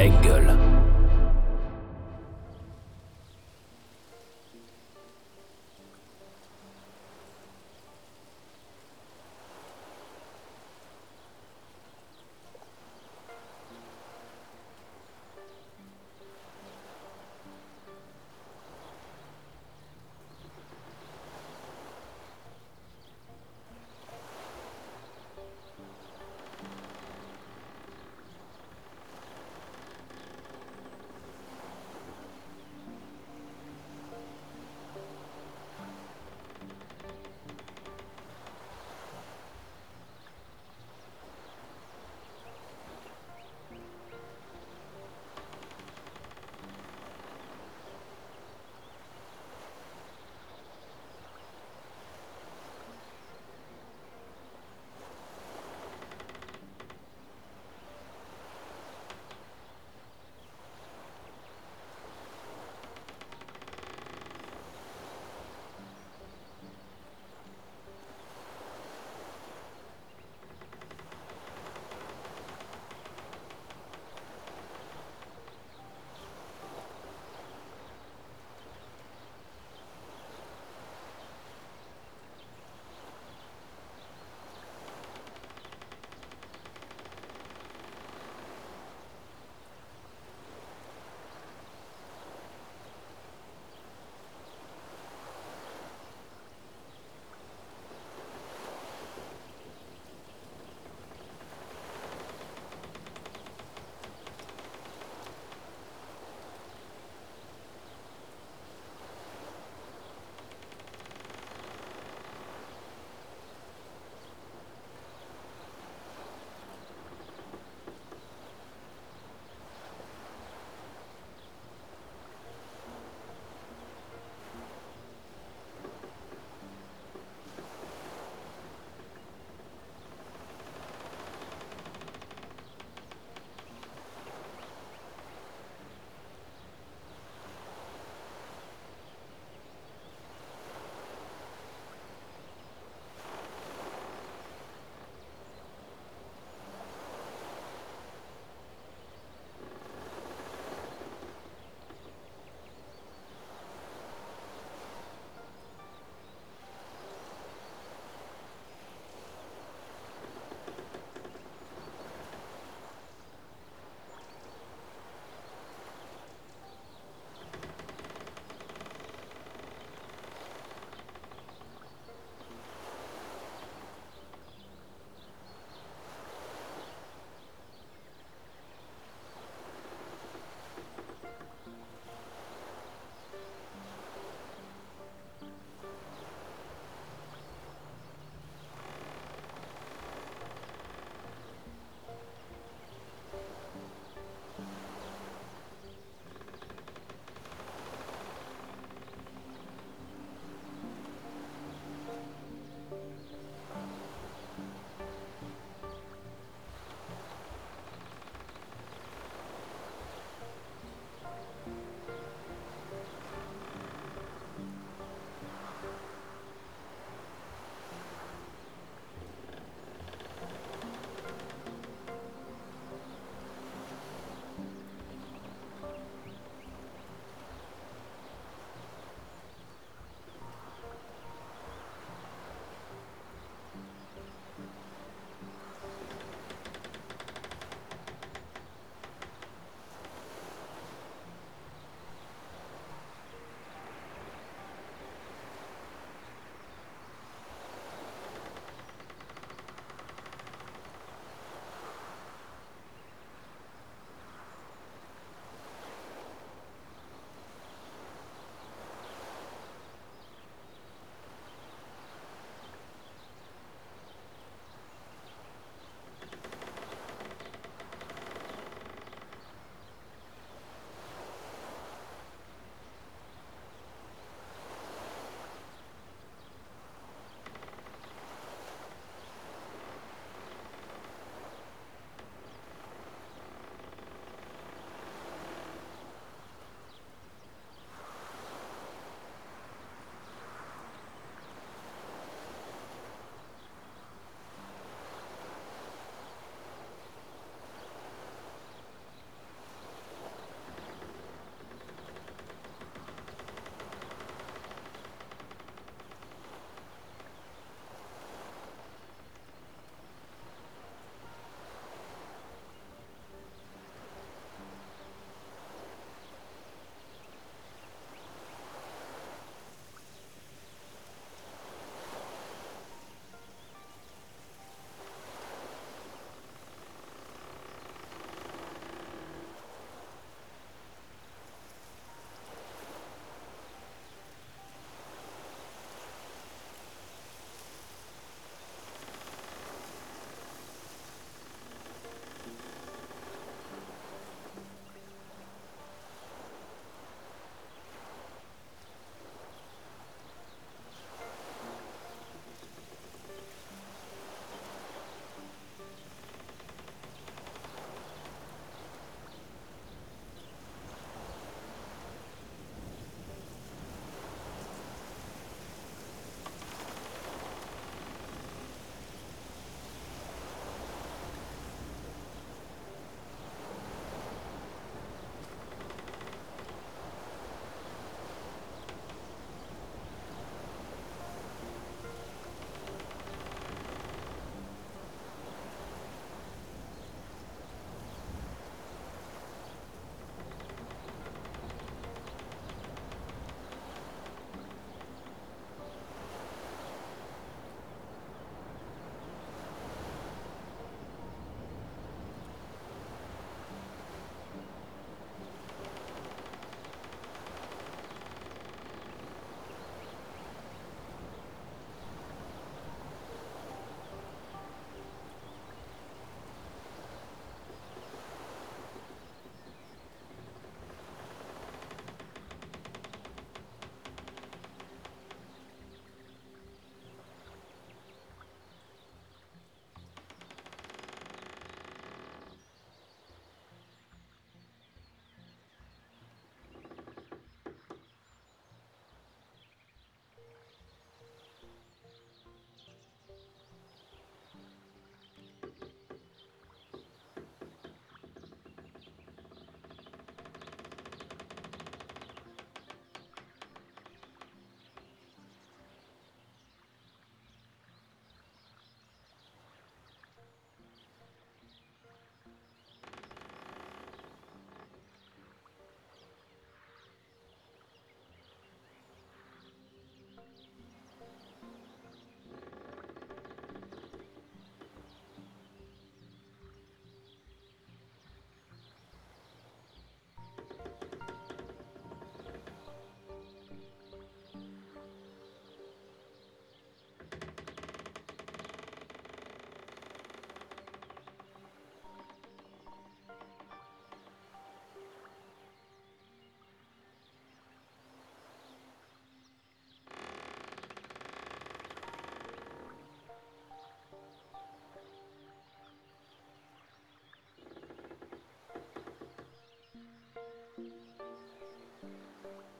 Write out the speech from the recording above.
Engel. Thank you.